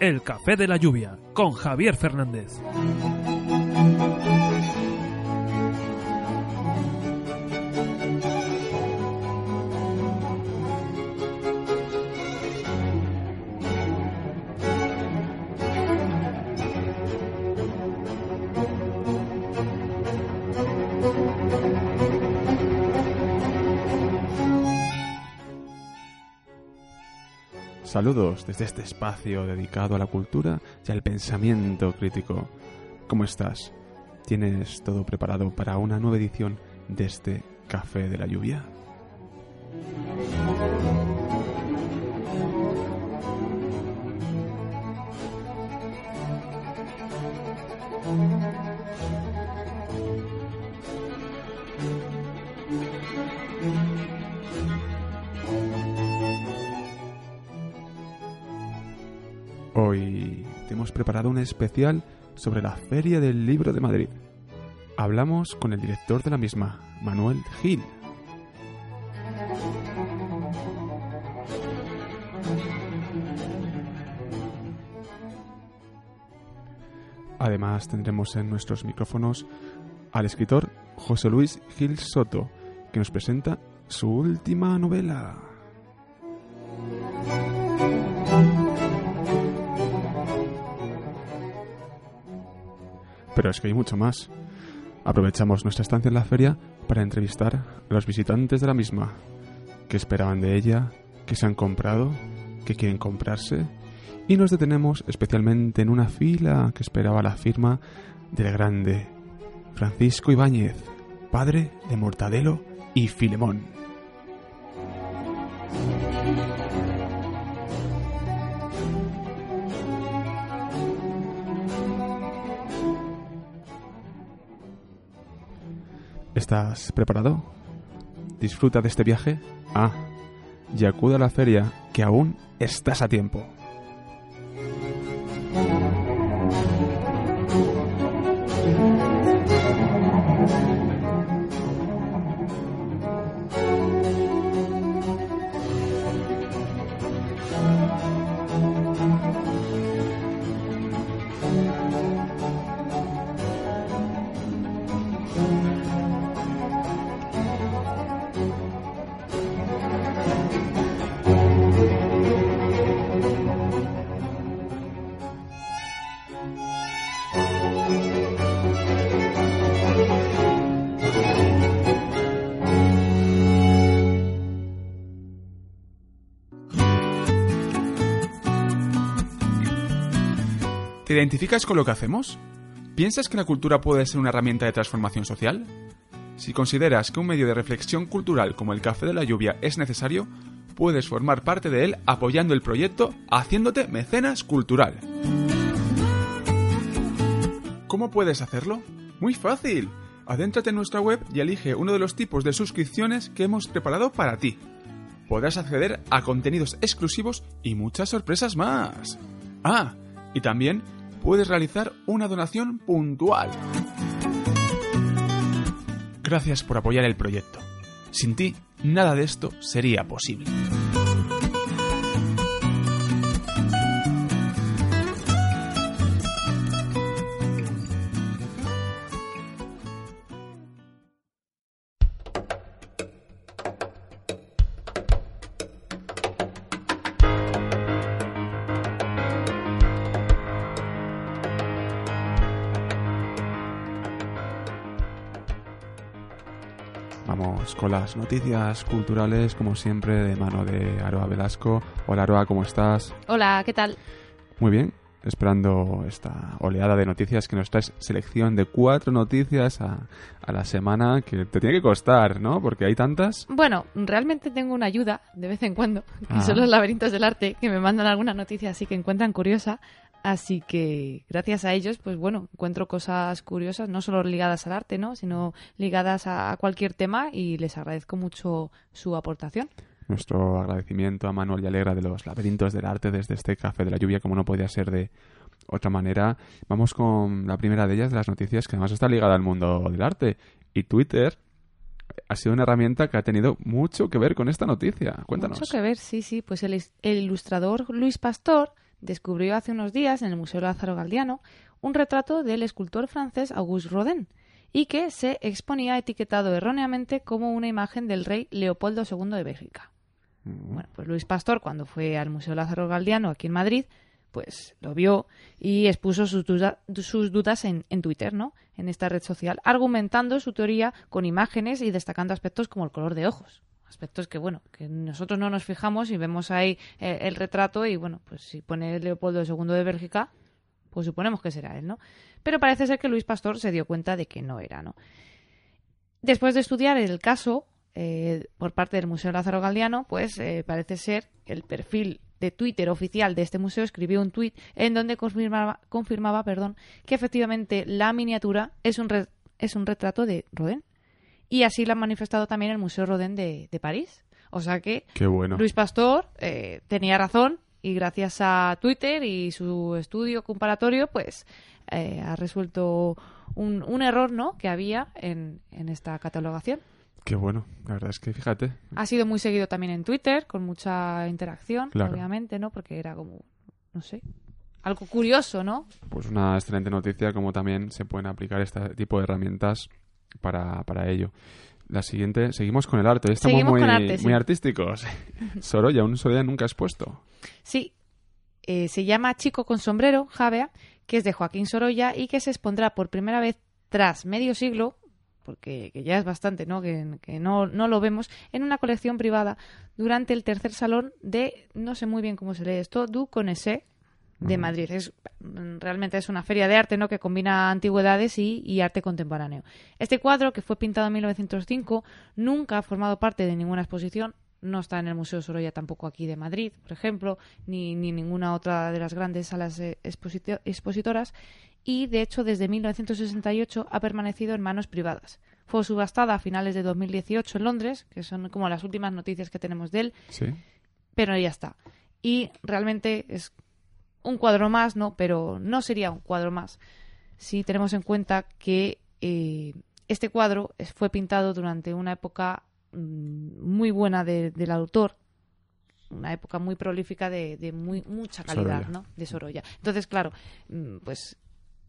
El Café de la Lluvia con Javier Fernández. Saludos desde este espacio dedicado a la cultura y al pensamiento crítico. ¿Cómo estás? ¿Tienes todo preparado para una nueva edición de este Café de la Lluvia? Preparado un especial sobre la Feria del Libro de Madrid. Hablamos con el director de la misma, Manuel Gil. Además tendremos en nuestros micrófonos al escritor José Luis Gil Soto, que nos presenta su última novela. Pero es que hay mucho más. Aprovechamos nuestra estancia en la feria para entrevistar a los visitantes de la misma. ¿Qué esperaban de ella? ¿Qué se han comprado? ¿Qué quieren comprarse? Y nos detenemos especialmente en una fila que esperaba la firma del grande Francisco Ibáñez, padre de Mortadelo y Filemón. ¿Estás preparado? Disfruta de este viaje. Ah, y acude a la feria, que aún estás a tiempo. ¿Te identificas con lo que hacemos? ¿Piensas que la cultura puede ser una herramienta de transformación social? Si consideras que un medio de reflexión cultural como el Café de la Lluvia es necesario, puedes formar parte de él apoyando el proyecto haciéndote mecenas cultural. ¿Cómo puedes hacerlo? Muy fácil. Adéntrate en nuestra web y elige uno de los tipos de suscripciones que hemos preparado para ti. Podrás acceder a contenidos exclusivos y muchas sorpresas más. Ah, y también puedes realizar una donación puntual. Gracias por apoyar el proyecto. Sin ti, nada de esto sería posible. Las noticias culturales, como siempre, de mano de Aroa Velasco. Hola Aroa, ¿cómo estás? Hola, ¿qué tal? Muy bien. esperando esta oleada de noticias que nos traes selección de cuatro noticias a, a la semana que te tiene que costar, ¿no? Porque hay tantas. Bueno, realmente tengo una ayuda de vez en cuando, que Ah. son los laberintos del arte, que me mandan alguna noticia así que encuentran curiosa. Así que gracias a ellos, pues bueno, encuentro cosas curiosas, no solo ligadas al arte, ¿no? Sino ligadas a cualquier tema y les agradezco mucho su aportación. Nuestro agradecimiento a Manuel y Alegra de los laberintos del arte desde este café de la lluvia, como no podía ser de otra manera. Vamos con la primera de ellas, de las noticias, que además está ligada al mundo del arte. Y Twitter ha sido una herramienta que ha tenido mucho que ver con esta noticia. Cuéntanos. Mucho que ver, sí, sí. Pues el, el ilustrador Luis Pastor descubrió hace unos días en el Museo Lázaro Galdiano un retrato del escultor francés Auguste Rodin y que se exponía etiquetado erróneamente como una imagen del rey Leopoldo II de Bélgica. Mm, Bueno, pues Luis Pastor, cuando fue al Museo Lázaro Galdiano aquí en Madrid, pues lo vio y expuso sus, duda- sus dudas en, en Twitter, ¿no? En esta red social, argumentando su teoría con imágenes y destacando aspectos como el color de ojos. Aspectos que, bueno, que nosotros no nos fijamos y vemos ahí eh, el retrato y, bueno, pues si pone Leopoldo II de Bélgica, pues suponemos que será él, ¿no? Pero parece ser que Luis Pastor se dio cuenta de que no era, ¿no? Después de estudiar el caso eh, por parte del Museo Lázaro Galdiano, pues eh, parece ser que el perfil de Twitter oficial de este museo escribió un tuit en donde confirmaba, confirmaba perdón, que efectivamente la miniatura es un, re- es un retrato de Rodin. Y así lo han manifestado también el Museo Rodin de, de París. O sea que Qué bueno. Luis Pastor eh, tenía razón y gracias a Twitter y su estudio comparatorio, pues eh, ha resuelto un, un error ¿no? que había en, en esta catalogación. Qué bueno. La verdad es que fíjate. Ha sido muy seguido también en Twitter, con mucha interacción, Claro. obviamente, ¿no? Porque era como, no sé, algo curioso, ¿no? Pues una excelente noticia, como también se pueden aplicar este tipo de herramientas para, para ello. La siguiente, seguimos con el arte. Estamos Seguimos muy, con arte, sí. muy artísticos. Sorolla, un Sorolla nunca expuesto. Sí, eh, se llama Chico con sombrero, Javea, que es de Joaquín Sorolla y que se expondrá por primera vez tras medio siglo, porque que ya es bastante, ¿no? Que, que no, no lo vemos, en una colección privada durante el tercer salón de, no sé muy bien cómo se lee esto, Du Conessé de Madrid. Es, mm, realmente es una feria de arte, ¿no? Que combina antigüedades y, y arte contemporáneo. Este cuadro, que fue pintado en 1905, nunca ha formado parte de ninguna exposición. No está en el Museo Sorolla tampoco aquí de Madrid, por ejemplo, ni, ni ninguna otra de las grandes salas eh, exposito- expositoras. Y, de hecho, desde 1968 ha permanecido en manos privadas. Fue subastada a finales de 2018 en Londres, que son como las últimas noticias que tenemos de él, Sí. pero ya está. Y realmente es un cuadro más, ¿no? Pero no sería un cuadro más si tenemos en cuenta que eh, este cuadro fue pintado durante una época mm, muy buena de- del autor, una época muy prolífica de, de muy, mucha calidad, Sorolla. ¿no? De Sorolla. Entonces, claro, mm, pues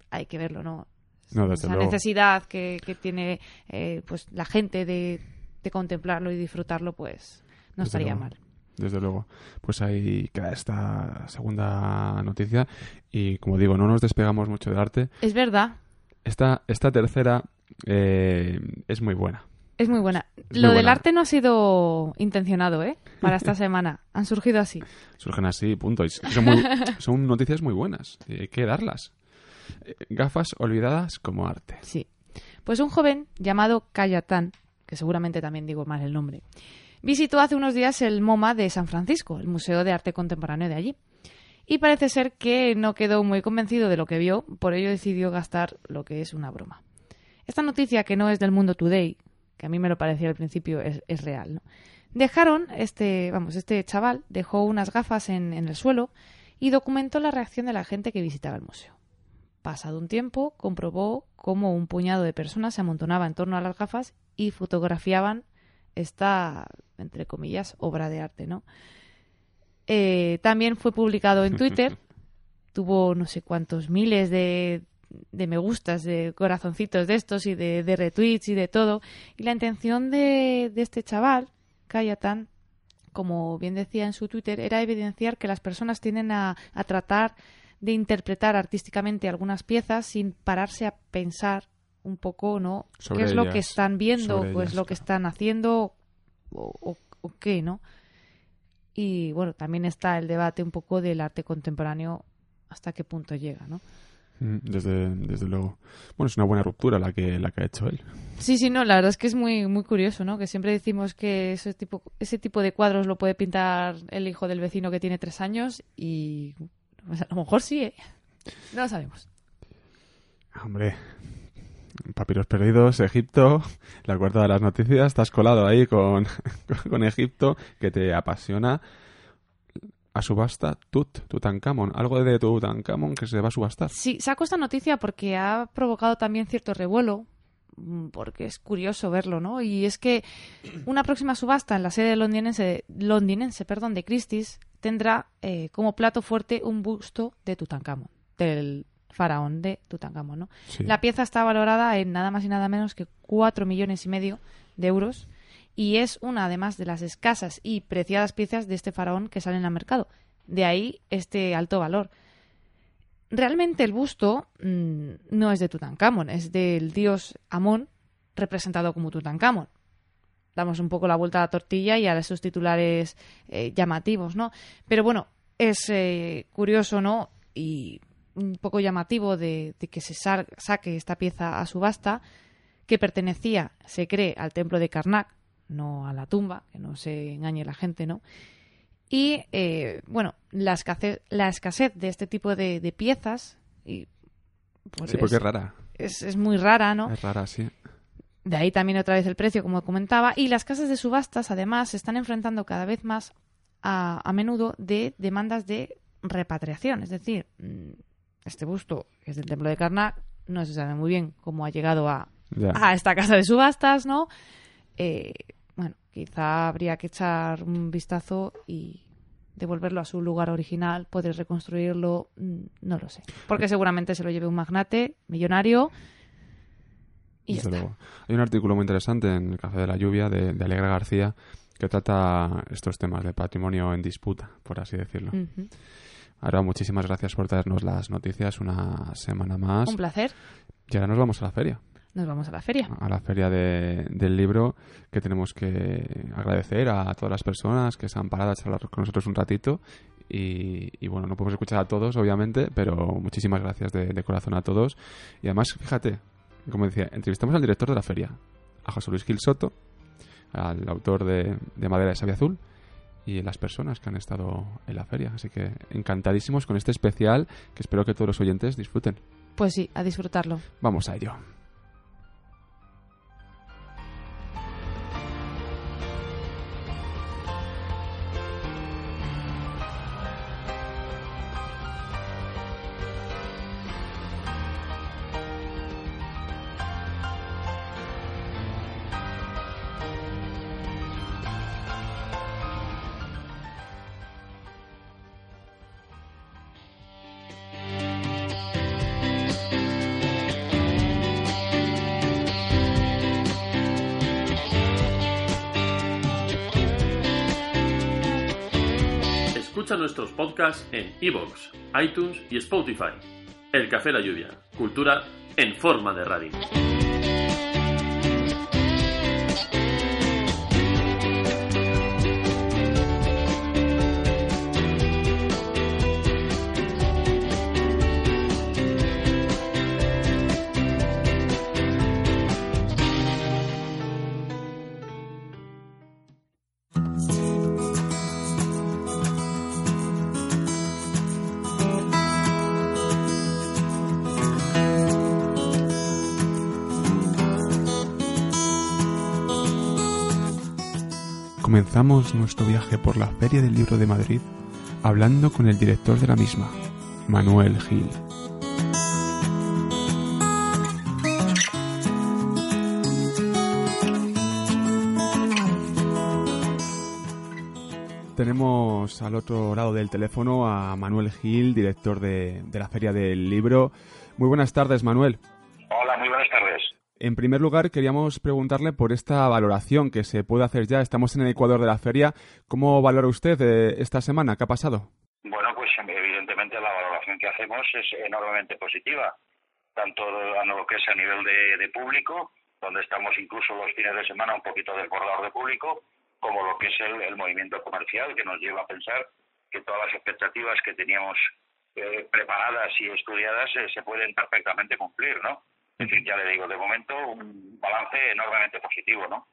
hay que verlo, ¿no? No, desde Esa luego. necesidad que, que tiene eh, pues la gente de, de contemplarlo y disfrutarlo, pues no Desde estaría luego. mal. Desde luego. Pues ahí queda esta segunda noticia. Y como digo, no nos despegamos mucho del arte. Es verdad, Esta, esta tercera eh, es muy buena. es muy buena. Es Lo muy del buena. arte no ha sido intencionado, ¿eh? Para esta semana. Han surgido así. Surgen así, punto. Y son, muy- son noticias muy buenas. Y hay que darlas. Eh, Gafas olvidadas como arte. Sí. Pues un joven llamado Cayatán, que seguramente también digo mal el nombre, visitó hace unos días el MoMA de San Francisco, el Museo de Arte Contemporáneo de allí. Y parece ser que no quedó muy convencido de lo que vio, por ello decidió gastar lo que es una broma. Esta noticia, que no es del Mundo Today, que a mí me lo parecía al principio, es, real. Dejaron, este, vamos, este chaval dejó unas gafas en, en el suelo y documentó la reacción de la gente que visitaba el museo. Pasado un tiempo, comprobó cómo un puñado de personas se amontonaba en torno a las gafas y fotografiaban esta, entre comillas, obra de arte, ¿no? Eh, también fue publicado en Twitter, tuvo no sé cuántos miles de, de me gustas, de corazoncitos de estos y de, de retweets y de todo. Y la intención de, de este chaval, Kayatan, como bien decía en su Twitter, era evidenciar que las personas tienden a, a tratar de interpretar artísticamente algunas piezas sin pararse a pensar un poco, ¿no? Sobre ¿Qué es lo que están viendo? sobre ¿Qué es ellas, lo que están haciendo? O, o- o qué, ¿no? Y bueno, también está el debate un poco del arte contemporáneo hasta qué punto llega, ¿no? Mm, Desde, desde luego. Bueno, es una buena ruptura la que, la que ha hecho él. Sí, sí, no, la verdad es que es muy, muy curioso, ¿no? Que siempre decimos que ese tipo, ese tipo de cuadros lo puede pintar el hijo del vecino que tiene tres años y pues a lo mejor sí, ¿eh? No lo sabemos. Hombre, papiros perdidos, Egipto, la cuarta de las noticias, estás colado ahí con, con Egipto, que te apasiona. A subasta, Tut, Tutankamón. Algo de Tutankamón que se va a subastar. Sí, saco esta noticia porque ha provocado también cierto revuelo, mm, porque es curioso verlo, ¿no? Y es que una próxima subasta en la sede londinense, londinense perdón, de Christie's tendrá eh, como plato fuerte un busto de Tutankamón, del faraón de Tutankamón, ¿no? Sí. La pieza está valorada en nada más y nada menos que 4 millones y medio de euros y es una, además, de las escasas y preciadas piezas de este faraón que salen al mercado. De ahí este alto valor. Realmente el busto mm, no es de Tutankamón, es del dios Amón representado como Tutankamón. Damos un poco la vuelta a la tortilla y a esos titulares eh, llamativos, ¿no? Pero bueno, es eh, curioso, ¿no? Y un poco llamativo de, de que se sa- saque esta pieza a subasta, que pertenecía, se cree, al templo de Karnak, no a la tumba, que no se engañe la gente, ¿no? Y, eh, bueno, la escasez, la escasez de este tipo de, de piezas, y, pues Sí, porque es, es rara. es- es muy rara, ¿no? Es rara, sí. De ahí también otra vez el precio, como comentaba. Y las casas de subastas, además, se están enfrentando cada vez más a, a menudo de demandas de repatriación. Es decir, mm, este busto, que es del templo de Karnak, no se sabe muy bien cómo ha llegado a, esta casa de subastas, ¿no? Eh, bueno, quizá habría que echar un vistazo y devolverlo a su lugar original, poder reconstruirlo, mm, no lo sé. Porque seguramente se lo lleve un magnate millonario y ya está. Hay un artículo muy interesante en el Café de la Lluvia de, de Alegra García que trata estos temas de patrimonio en disputa, por así decirlo. Ahora, muchísimas gracias por traernos las noticias una semana más. Un placer. Y ahora nos vamos a la feria, Nos vamos a la feria. a la feria de- del libro, que tenemos que agradecer a todas las personas que se han parado a charlar con nosotros un ratito. Y, y bueno, no podemos escuchar a todos, obviamente, pero muchísimas gracias de, de corazón a todos. Y además, fíjate, como decía, entrevistamos al director de la feria, a José Luis Gil Soto, al autor de, de Madera de Sabia Azul, y las personas que han estado en la feria. Así que encantadísimos con este especial que espero que todos los oyentes disfruten. Pues sí, a disfrutarlo. Vamos a ello. Escucha nuestros podcasts en iVoox, iTunes y Spotify. El Café La Lluvia, cultura en forma de radio. Comenzamos nuestro viaje por la Feria del Libro de Madrid hablando con el director de la misma, Manuel Gil. Tenemos al otro lado del teléfono a Manuel Gil, director de, de la Feria del Libro. Muy buenas tardes, Manuel. Hola, muy buenas tardes. En primer lugar, queríamos preguntarle por esta valoración que se puede hacer ya. Estamos en el Ecuador de la feria. ¿Cómo valora usted eh, esta semana? ¿Qué ha pasado? Bueno, pues evidentemente la valoración que hacemos es enormemente positiva, tanto a lo que es a nivel de, público, donde estamos incluso los fines de semana un poquito desbordados de público, como lo que es el, el movimiento comercial, que nos lleva a pensar que todas las expectativas que teníamos eh, preparadas y estudiadas eh, se pueden perfectamente cumplir, ¿no? Decir, ya le digo, de momento un balance enormemente positivo, ¿no?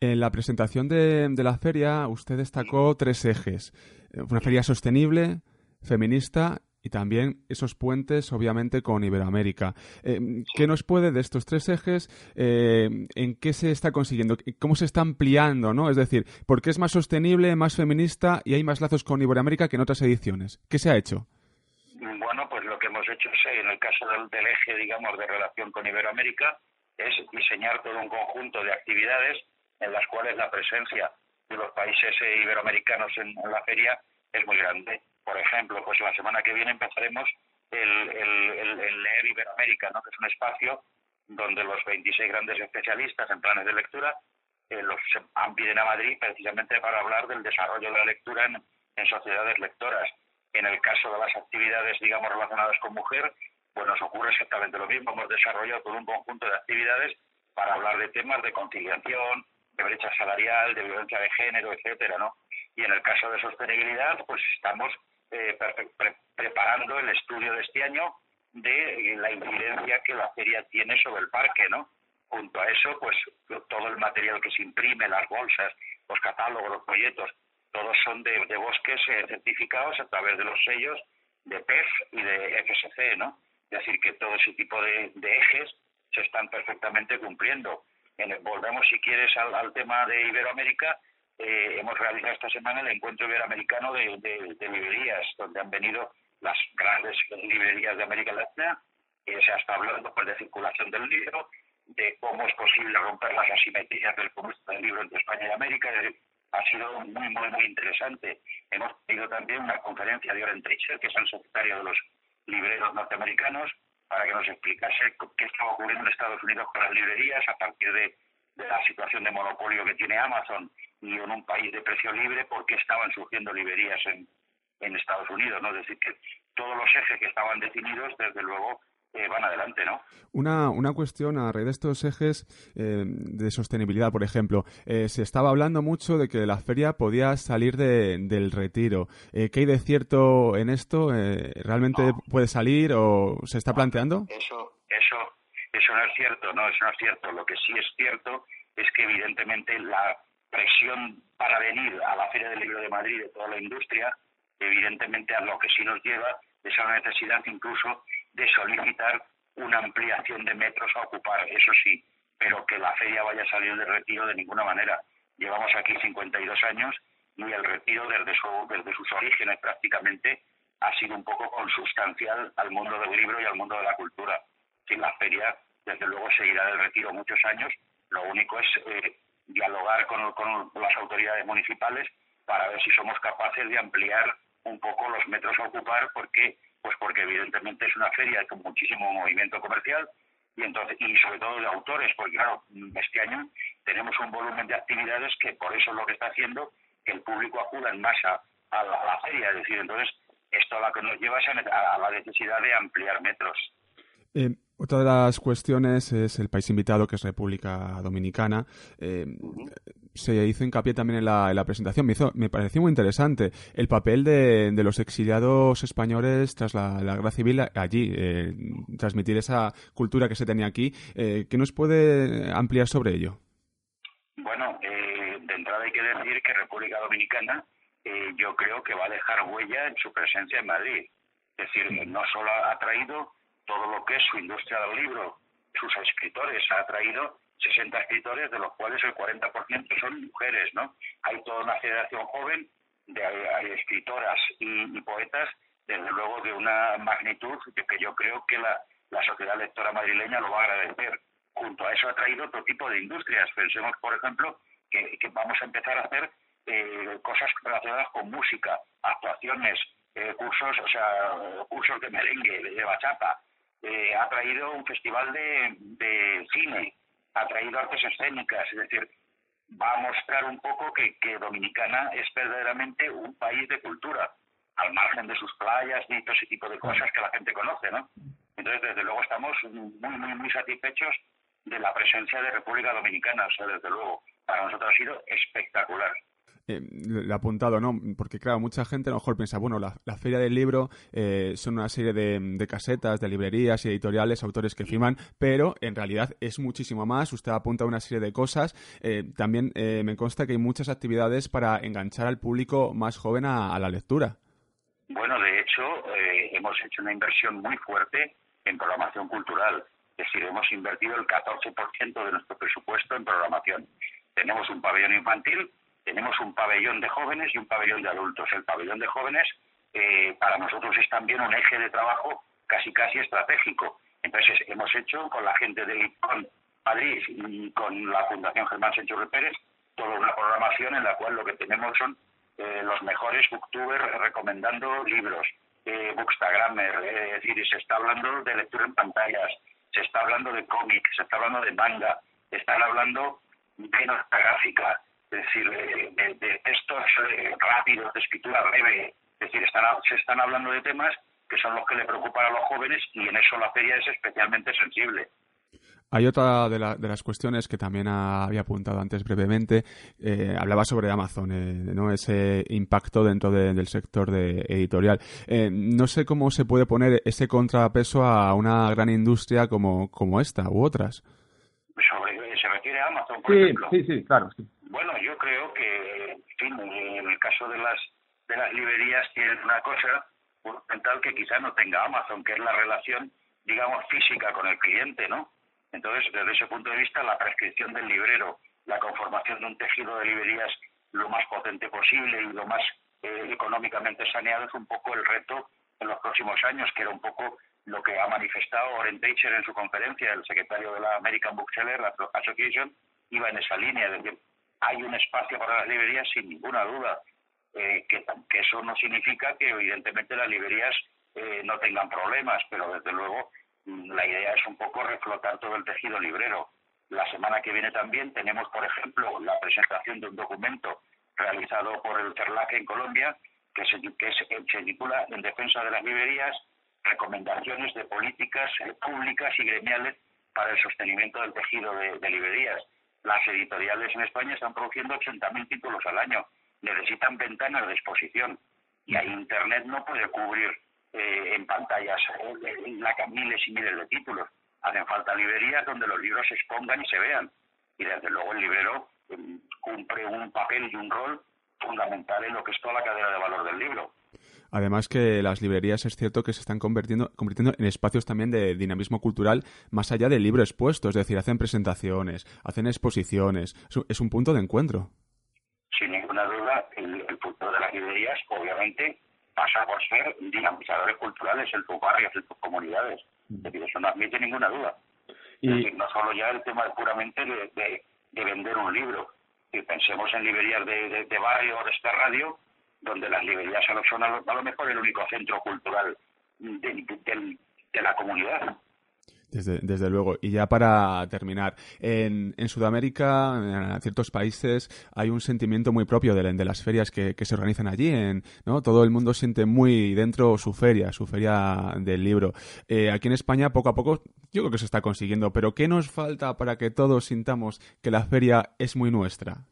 En la presentación de, de la feria usted destacó tres ejes. Una feria sostenible, feminista y también esos puentes, obviamente, con Iberoamérica. Eh, ¿Qué nos puede de estos tres ejes? Eh, ¿En qué se está consiguiendo? ¿Cómo se está ampliando? ¿no? Es decir, ¿por qué es más sostenible, más feminista y hay más lazos con Iberoamérica que en otras ediciones? ¿Qué se ha hecho? Bueno, pues lo que hemos hecho es, en el caso del, eje, digamos, de relación con Iberoamérica, es diseñar todo un conjunto de actividades en las cuales la presencia de los países iberoamericanos en la feria es muy grande por ejemplo, pues la semana que viene empezaremos el, Leer Iberoamérica, ¿no? que es un espacio donde los 26 grandes especialistas en planes de lectura eh, los piden a Madrid precisamente para hablar del desarrollo de la lectura en sociedades lectoras. En el caso de las actividades, digamos, relacionadas con mujer, pues nos ocurre exactamente lo mismo. Hemos desarrollado todo un conjunto de actividades para hablar de temas de conciliación, de brecha salarial, de violencia de género, etcétera, ¿no? Y en el caso de sostenibilidad, pues estamos eh, preparando el estudio de este año de la incidencia que la feria tiene sobre el parque, ¿no? Junto a eso, pues todo el material que se imprime, las bolsas, los catálogos, los folletos, todos son de, bosques eh, certificados a través de los sellos de PEF y de FSC, ¿no? Es decir, que todo ese tipo de, ejes se están perfectamente cumpliendo. volvemos, si quieres, al tema de Iberoamérica eh, hemos realizado esta semana el encuentro iberoamericano de, librerías, donde han venido las grandes librerías de América Latina. Eh, se está hablando pues, de circulación del libro, de cómo es posible romper las asimetrías del comercio del libro entre España y América. Ha sido muy, muy, muy interesante. Hemos tenido también una conferencia de Oren Tricher, que es el secretario de los libreros norteamericanos, para que nos explicase qué estaba ocurriendo en Estados Unidos con las librerías a partir de la situación de monopolio que tiene Amazon y en un país de precio libre, porque estaban surgiendo librerías en, en Estados Unidos, ¿no? Es decir, que todos los ejes que estaban definidos, desde luego, eh, van adelante, ¿no? Una, una cuestión a raíz de estos ejes eh, de sostenibilidad, por ejemplo. Eh, se estaba hablando mucho de que la feria podía salir de, del retiro. ¿Qué hay de cierto en esto? ¿Realmente puede salir o se está planteando? Eso, eso eso no es cierto, no, eso no es cierto. Lo que sí es cierto es que evidentemente la presión para venir a la Feria del Libro de Madrid de toda la industria, evidentemente a lo que sí nos lleva es a la necesidad incluso de solicitar una ampliación de metros a ocupar, eso sí, pero que la feria vaya a salir de retiro de ninguna manera. Llevamos aquí 52 años y el retiro desde, sus orígenes prácticamente ha sido un poco consustancial al mundo del libro y al mundo de la cultura. Sin la feria desde luego seguirá del retiro muchos años. Lo único es eh, dialogar con, las autoridades municipales para ver si somos capaces de ampliar un poco los metros a ocupar, porque pues porque evidentemente es una feria con muchísimo movimiento comercial y entonces y sobre todo de autores, porque claro, este año tenemos un volumen de actividades que por eso es lo que está haciendo que el público acuda en masa a la, feria, es decir, entonces esto a lo que nos lleva es a, la necesidad de ampliar metros. Eh, otra de las cuestiones es el país invitado, que es República Dominicana. Eh, se hizo hincapié también en la, en la presentación. Me, hizo, me pareció muy interesante el papel de, de los exiliados españoles tras la, la guerra civil allí, eh, transmitir esa cultura que se tenía aquí. Eh, ¿Qué nos puede ampliar sobre ello? Bueno, de entrada hay que decir que República Dominicana yo creo que va a dejar huella en su presencia en Madrid. Es decir, no solo ha traído todo lo que es su industria del libro, sus escritores, ha traído 60 escritores, de los cuales el 40% son mujeres, ¿no? Hay toda una generación joven de, escritoras y, poetas, desde luego de una magnitud que yo creo que la, sociedad lectora madrileña lo va a agradecer. Junto a eso ha traído otro tipo de industrias. Pensemos, por ejemplo, que, vamos a empezar a hacer eh, cosas relacionadas con música, actuaciones, eh, cursos, o sea, cursos de merengue, de bachata, eh, ha traído un festival de, cine, ha traído artes escénicas, es decir, va a mostrar un poco que, Dominicana es verdaderamente un país de cultura, al margen de sus playas y todo ese tipo de cosas que la gente conoce, ¿no? Entonces, desde luego, estamos muy, muy, muy satisfechos de la presencia de República Dominicana, o sea, desde luego, para nosotros ha sido espectacular. Eh, he apuntado, ¿no? Porque, claro, mucha gente a lo mejor piensa, bueno, la, feria del libro eh, son una serie de, casetas, de librerías y editoriales, autores que firman, pero en realidad es muchísimo más. Usted apunta una serie de cosas. Eh, también me consta que hay muchas actividades para enganchar al público más joven a, la lectura. Bueno, de hecho, hemos hecho una inversión muy fuerte en programación cultural. Es decir, hemos invertido el 14% de nuestro presupuesto en programación. Tenemos un pabellón infantil tenemos un pabellón de jóvenes y un pabellón de adultos. El pabellón de jóvenes eh, para nosotros es también un eje de trabajo casi casi estratégico. Entonces hemos hecho con la gente de IPCON Madrid y con la Fundación Germán Sánchez Pérez toda una programación en la cual lo que tenemos son eh, los mejores booktubers recomendando libros, eh, bookstagrammer, eh, es decir, se está hablando de lectura en pantallas, se está hablando de cómics, se está hablando de manga, están hablando de nota gráfica, es decir, de, textos eh, rápidos, de escritura breve, es decir, están, se están hablando de temas que son los que le preocupan a los jóvenes y en eso la feria es especialmente sensible. Hay otra de, de, las cuestiones que también había apuntado antes brevemente. Eh, hablaba sobre Amazon, eh, ¿no? ese impacto dentro del sector de editorial. no sé cómo se puede poner ese contrapeso a una gran industria como, como esta u otras. ¿Se refiere a Amazon, por ejemplo? Sí, sí, claro. Sí. Bueno, yo creo que, en fin, en el caso de las de las librerías tienen una cosa fundamental que quizá no tenga Amazon, que es la relación, digamos, física con el cliente, ¿no? Entonces, desde ese punto de vista, la prescripción del librero, la conformación de un tejido de librerías lo más potente posible y lo más eh, económicamente saneado es un poco el reto en los próximos años, que era un poco lo que ha manifestado Oren Teicher en su conferencia, el secretario de la American Bookseller Association, iba en esa línea, es decir, hay un espacio para las librerías sin ninguna duda. Eh, que, eso no significa que evidentemente las librerías eh, no tengan problemas, pero desde luego mm, la idea es un poco reflotar todo el tejido librero. La semana que viene también tenemos, por ejemplo, la presentación de un documento realizado por el CERLAC en Colombia que se, que se, titula En defensa de las librerías, recomendaciones de políticas eh, públicas y gremiales para el sostenimiento del tejido de librerías las editoriales en España están produciendo 80.000 títulos al año. Necesitan ventanas de exposición. Y ahí Internet no puede cubrir eh, en pantallas eh, miles y miles de títulos. Hacen falta librerías donde los libros se expongan y se vean. Y desde luego el librero mm, cumple un papel y un rol fundamental en lo que es toda la cadena de valor del libro. Además que las librerías es cierto que se están convirtiendo, convirtiendo en espacios también de dinamismo cultural más allá del libro expuesto, es decir, hacen presentaciones, hacen exposiciones, es un punto de encuentro. Sin ninguna duda, el, futuro de las librerías obviamente pasa por ser dinamizadores culturales en tus barrios, en tus comunidades. Es decir, eso no admite ninguna duda. Y... no solo ya el tema puramente de, vender un libro. Si pensemos en librerías de, de barrio o de esta radio, donde las librerías son a lo, mejor el único centro cultural de, la comunidad. Desde, desde, luego. Y ya para terminar, en, en Sudamérica, en ciertos países, hay un sentimiento muy propio de, de las ferias que, se organizan allí. En, ¿no? Todo el mundo siente muy dentro su feria, su feria del libro. Eh, aquí en España, poco a poco, yo creo que se está consiguiendo. Pero ¿qué nos falta para que todos sintamos que la feria es muy nuestra?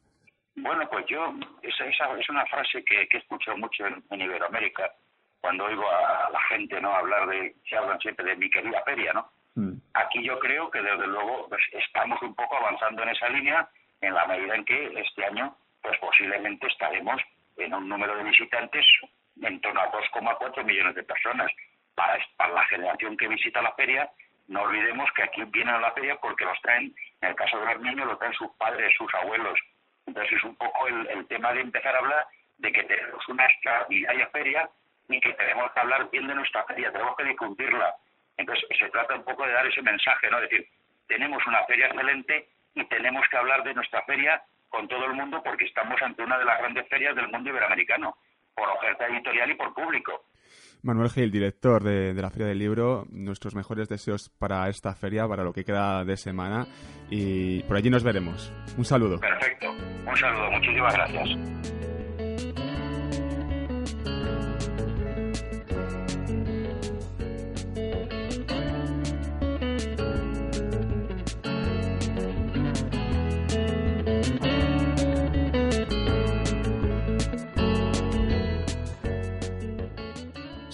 Bueno, yo, esa, esa es una frase que, que he escuchado mucho en, Iberoamérica, cuando oigo a la gente no hablar de, se hablan siempre de mi querida feria, ¿no? Mm. Aquí yo creo que desde luego pues, estamos un poco avanzando en esa línea en la medida en que este año pues posiblemente estaremos en un número de visitantes en torno a 2,4 millones de personas. Para, para la generación que visita la feria, no olvidemos que aquí vienen a la feria porque los traen, en el caso de los niños, lo traen sus padres, sus abuelos, entonces es un poco el, tema de empezar a hablar de que tenemos una extraordinaria feria y que tenemos que hablar bien de nuestra feria, tenemos que difundirla. Entonces se trata un poco de dar ese mensaje, ¿no? Es decir, tenemos una feria excelente y tenemos que hablar de nuestra feria con todo el mundo porque estamos ante una de las grandes ferias del mundo iberoamericano, por oferta editorial y por público. Manuel Gil, director de, la Feria del Libro, nuestros mejores deseos para esta feria, para lo que queda de semana y por allí nos veremos. Un saludo. Perfecto, un saludo, muchísimas gracias.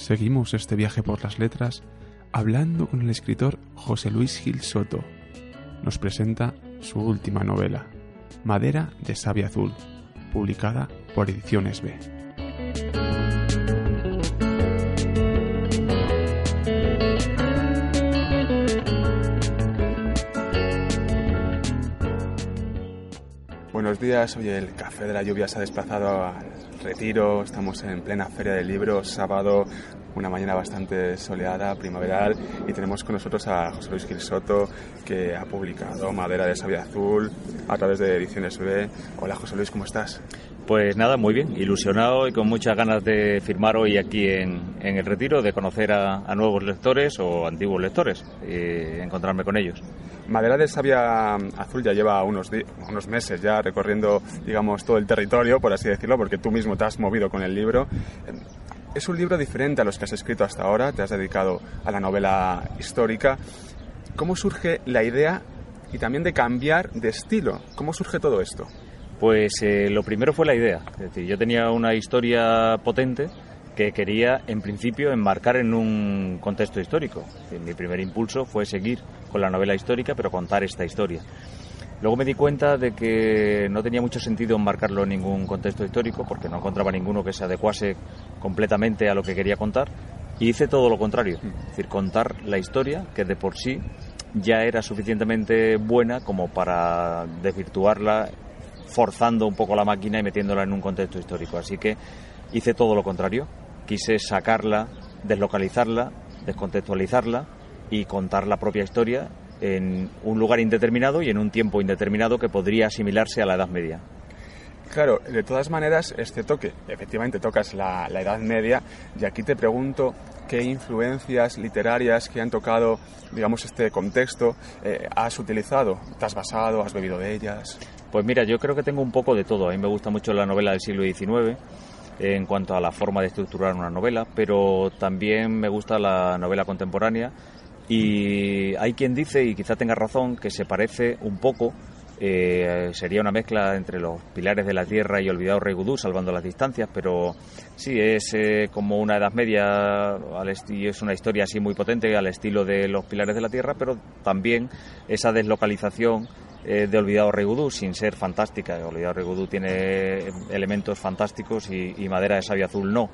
Seguimos este viaje por las letras hablando con el escritor José Luis Gil Soto. Nos presenta su última novela, Madera de Sabia Azul, publicada por Ediciones B. Buenos días, hoy el Café de la Lluvia se ha desplazado al retiro, estamos en plena Feria del Libro, sábado, una mañana bastante soleada, primaveral, y tenemos con nosotros a José Luis Gil Soto, que ha publicado Madera de Sabia Azul a través de Ediciones B. Hola José Luis, ¿cómo estás? Pues nada, muy bien, ilusionado y con muchas ganas de firmar hoy aquí en, el retiro, de conocer a, nuevos lectores o antiguos lectores y encontrarme con ellos. Madera de Sabia Azul ya lleva unos, unos meses ya recorriendo, digamos, todo el territorio, por así decirlo, porque tú mismo te has movido con el libro. Es un libro diferente a los que has escrito hasta ahora, te has dedicado a la novela histórica. ¿Cómo surge la idea y también de cambiar de estilo? ¿Cómo surge todo esto? Pues eh, lo primero fue la idea. Es decir, yo tenía una historia potente que quería, en principio, enmarcar en un contexto histórico. mi primer impulso fue seguir con la novela histórica, pero contar esta historia. Luego me di cuenta de que no tenía mucho sentido enmarcarlo en ningún contexto histórico, porque no encontraba ninguno que se adecuase completamente a lo que quería contar, y hice todo lo contrario, es decir, contar la historia que de por sí ya era suficientemente buena como para desvirtuarla forzando un poco la máquina y metiéndola en un contexto histórico. Así que hice todo lo contrario. Quise sacarla, deslocalizarla, descontextualizarla y contar la propia historia en un lugar indeterminado y en un tiempo indeterminado que podría asimilarse a la Edad Media. Claro, de todas maneras, este toque, efectivamente tocas la, Edad Media, y aquí te pregunto qué influencias literarias que han tocado, digamos, este contexto eh, has utilizado, te has basado, has bebido de ellas. Pues mira, yo creo que tengo un poco de todo. A mí me gusta mucho la novela del siglo XIX en cuanto a la forma de estructurar una novela, pero también me gusta la novela contemporánea y hay quien dice, y quizá tenga razón, que se parece un poco, eh, sería una mezcla entre los pilares de la tierra y olvidado Rey Gudú, salvando las distancias, pero sí, es eh, como una Edad Media, y es una historia así muy potente al estilo de los pilares de la tierra, pero también esa deslocalización eh, de Olvidado Regudú, sin ser fantástica. Olvidado Regudú tiene elementos fantásticos y, Madera de Sabio Azul no.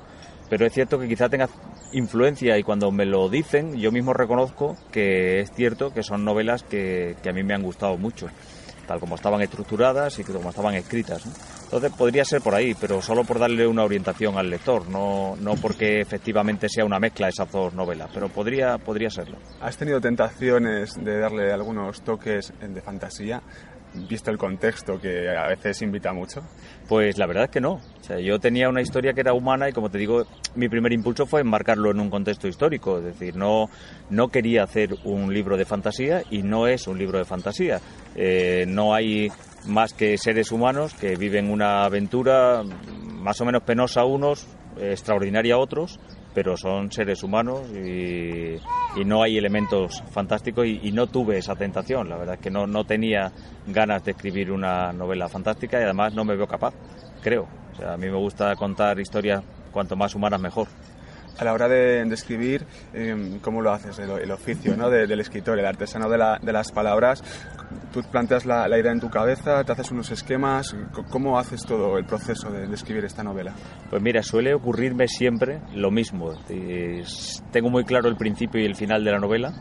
Pero es cierto que quizá tenga influencia y cuando me lo dicen yo mismo reconozco que es cierto que son novelas que, que a mí me han gustado mucho tal como estaban estructuradas y como estaban escritas. Entonces podría ser por ahí, pero solo por darle una orientación al lector, no, no porque efectivamente sea una mezcla esas dos novelas, pero podría, podría serlo. ¿Has tenido tentaciones de darle algunos toques de fantasía? Visto el contexto que a veces invita mucho? Pues la verdad es que no. O sea, yo tenía una historia que era humana y como te digo, mi primer impulso fue enmarcarlo en un contexto histórico. Es decir, no, no quería hacer un libro de fantasía y no es un libro de fantasía. Eh, no hay más que seres humanos que viven una aventura más o menos penosa a unos, extraordinaria a otros, pero son seres humanos y, no hay elementos fantásticos y, no tuve esa tentación. La verdad es que no, no tenía ganas de escribir una novela fantástica y además no me veo capaz, creo. O sea, a mí me gusta contar historias cuanto más humanas mejor a la hora de, escribir, em, ¿cómo lo haces? El, oficio ¿no? del escritor, el artesano de, la, de, las palabras. Tú planteas la, idea en tu cabeza, te haces unos esquemas. ¿Cómo haces todo el proceso de, escribir esta novela? Pues mira, suele ocurrirme siempre lo mismo. Tengo muy claro el principio y el final de la novela.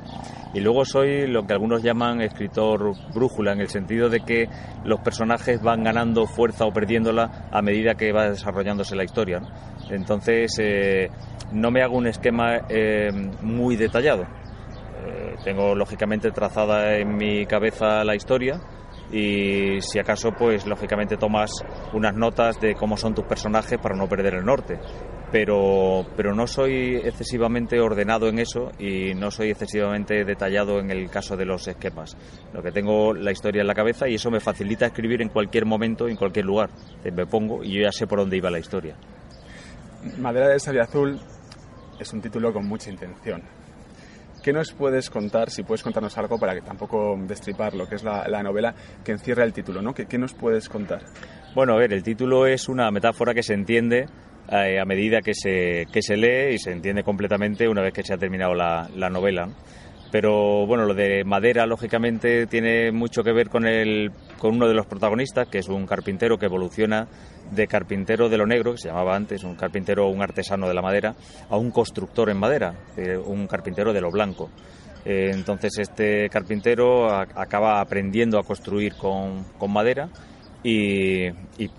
Y luego soy lo que algunos llaman escritor brújula, en el sentido de que los personajes van ganando fuerza o perdiéndola a medida que va desarrollándose la historia. Entonces, eh, no me hago un esquema eh, muy detallado. Eh, tengo lógicamente trazada en mi cabeza la historia y si acaso pues lógicamente tomas unas notas de cómo son tus personajes para no perder el norte. Pero, pero no soy excesivamente ordenado en eso y no soy excesivamente detallado en el caso de los esquemas. Lo que tengo la historia en la cabeza y eso me facilita escribir en cualquier momento, en cualquier lugar. Me pongo y yo ya sé por dónde iba la historia. Madera de Sabia Azul es un título con mucha intención. ¿Qué nos puedes contar, si puedes contarnos algo para que tampoco destripar lo que es la, novela que encierra el título, ¿no? ¿Qué, ¿Qué, nos puedes contar? Bueno, a ver, el título es una metáfora que se entiende eh, a medida que se, que se lee y se entiende completamente una vez que se ha terminado la, la novela. Pero bueno, lo de madera, lógicamente, tiene mucho que ver con, el, con uno de los protagonistas, que es un carpintero que evoluciona de carpintero de lo negro, que se llamaba antes, un carpintero, un artesano de la madera, a un constructor en madera, un carpintero de lo blanco. Eh, entonces este carpintero acaba aprendiendo a construir con, con madera y,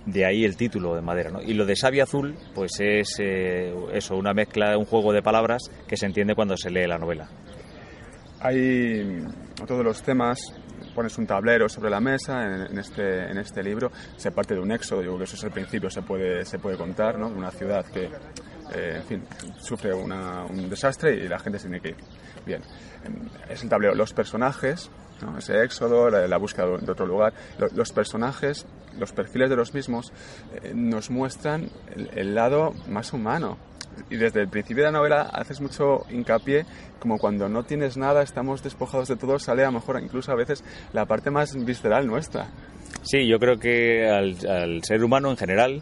de ahí el título de madera. ¿no? Y lo de Sabia Azul, pues es eh, eso, una mezcla, un juego de palabras que se entiende cuando se lee la novela. Hay todos los temas, pones un tablero sobre la mesa en, este, en este libro, se parte de un éxodo, digo que eso es el principio, se puede, se puede contar, ¿no? una ciudad que, eh, en fin, sufre un desastre y la gente se tiene que ir. Bien, es el tablero. Los personajes, ese éxodo, la, búsqueda de otro lugar, los, personajes, los perfiles de los mismos, eh, nos muestran el lado más humano, y desde el principio de la novela haces mucho hincapié como cuando no tienes nada, estamos despojados de todo, sale a lo mejor incluso a veces la parte más visceral nuestra. Sí, yo creo que al, ser humano en general,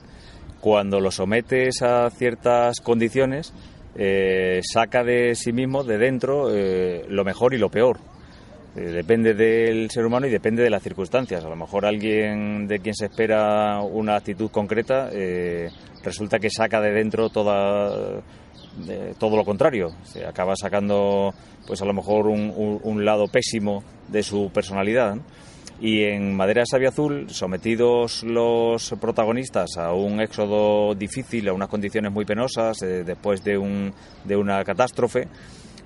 cuando lo sometes a ciertas condiciones, eh, saca de sí mismo, de dentro, eh, lo mejor y lo peor. Eh, depende del ser humano y depende de las circunstancias. A lo mejor alguien de quien se espera una actitud concreta resulta que saca de dentro toda, todo lo contrario. Se acaba sacando, pues a lo mejor, un, lado pésimo de su personalidad. Y en Madera Sabia Azul, sometidos los protagonistas a un éxodo difícil, a unas condiciones muy penosas, eh, después de, un, de una catástrofe,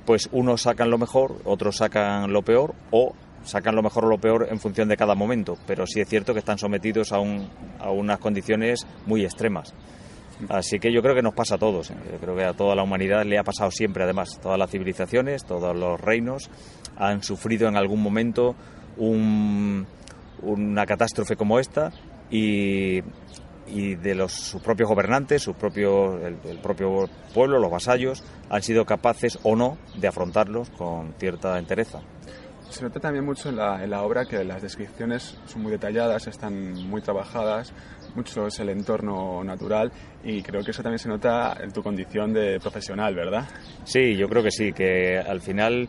pues unos sacan lo mejor, otros sacan lo peor, o sacan lo mejor o lo peor en función de cada momento, pero sí es cierto que están sometidos a, un, a unas condiciones muy extremas. Así que yo creo que nos pasa a todos. Yo creo que a toda la humanidad le ha pasado siempre, además. Todas las civilizaciones, todos los reinos han sufrido en algún momento una catástrofe como esta y, de los, sus propios gobernantes, sus propios, el, propio pueblo, los vasallos, han sido capaces o no de afrontarlos con cierta entereza. Se nota también mucho en la, en la obra que las descripciones son muy detalladas, están muy trabajadas, mucho es el entorno natural y creo que eso también se nota en tu condición de profesional, ¿verdad? Sí, yo creo que sí, que al final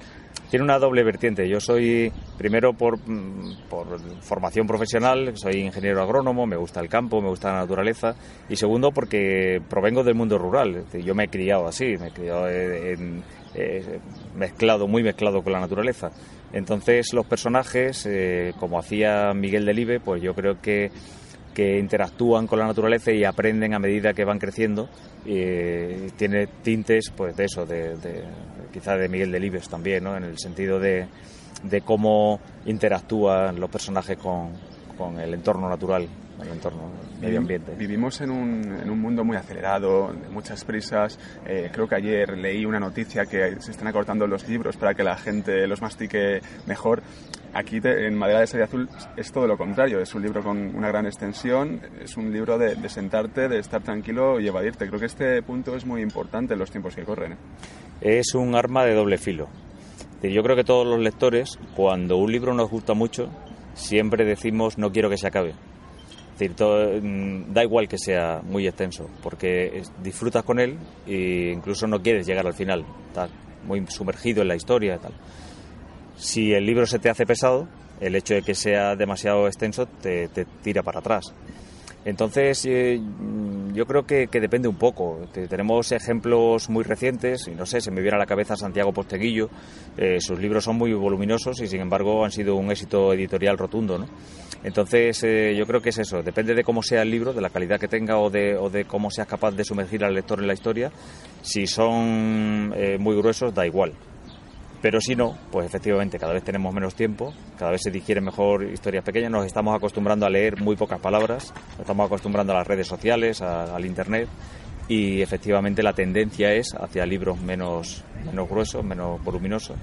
tiene una doble vertiente. Yo soy, primero por, mm, por, formación profesional, soy ingeniero agrónomo, me gusta el campo, me gusta la naturaleza, y segundo porque provengo del mundo rural. Yo me he criado así, me he criado en, mezclado, muy mezclado con la naturaleza. Entonces los personajes, eh, como hacía Miguel Delive, pues yo creo que interactúan con la naturaleza y aprenden a medida que van creciendo. Y tiene tintes, pues, de eso, de quizá de Miguel Delibes también, ¿no? En el sentido de, de cómo interactúan los personajes con, con el entorno natural, el entorno medio ambiente. Vivimos en un, en un mundo muy acelerado, de muchas prisas. Eh, creo que ayer leí una noticia que se están acortando los libros para que la gente los mastique mejor. Aquí en Madera de Serie Azul es todo lo contrario, es un libro con una gran extensión, es un libro de, de, sentarte, de estar tranquilo y evadirte. Creo que este punto es muy importante en los tiempos que corren. ¿eh? Es un arma de doble filo. Yo creo que todos los lectores, cuando un libro nos gusta mucho, siempre decimos no quiero que se acabe. Mm, da igual que sea muy extenso, porque disfrutas con él e incluso no quieres llegar al final, estás muy sumergido en la historia y tal. Si el libro se te hace pesado, el hecho de que sea demasiado extenso te, te tira para atrás. Entonces, eh, yo creo que, depende un poco. Tenemos ejemplos muy recientes, y no sé, se me viene a la cabeza Santiago Posteguillo. Eh, sus libros son muy voluminosos y, sin embargo, han sido un éxito editorial rotundo. ¿no? Entonces, eh, yo creo que es eso. Depende de cómo sea el libro, de la calidad que tenga o de, o de cómo seas capaz de sumergir al lector en la historia. Si son muy gruesos, da igual. Pero si no, pues efectivamente cada vez tenemos menos tiempo, cada vez se digieren mejor historias pequeñas, nos estamos acostumbrando a leer muy pocas palabras, nos estamos acostumbrando a las redes sociales, al Internet y efectivamente la tendencia es hacia libros menos, menos gruesos, menos voluminosos.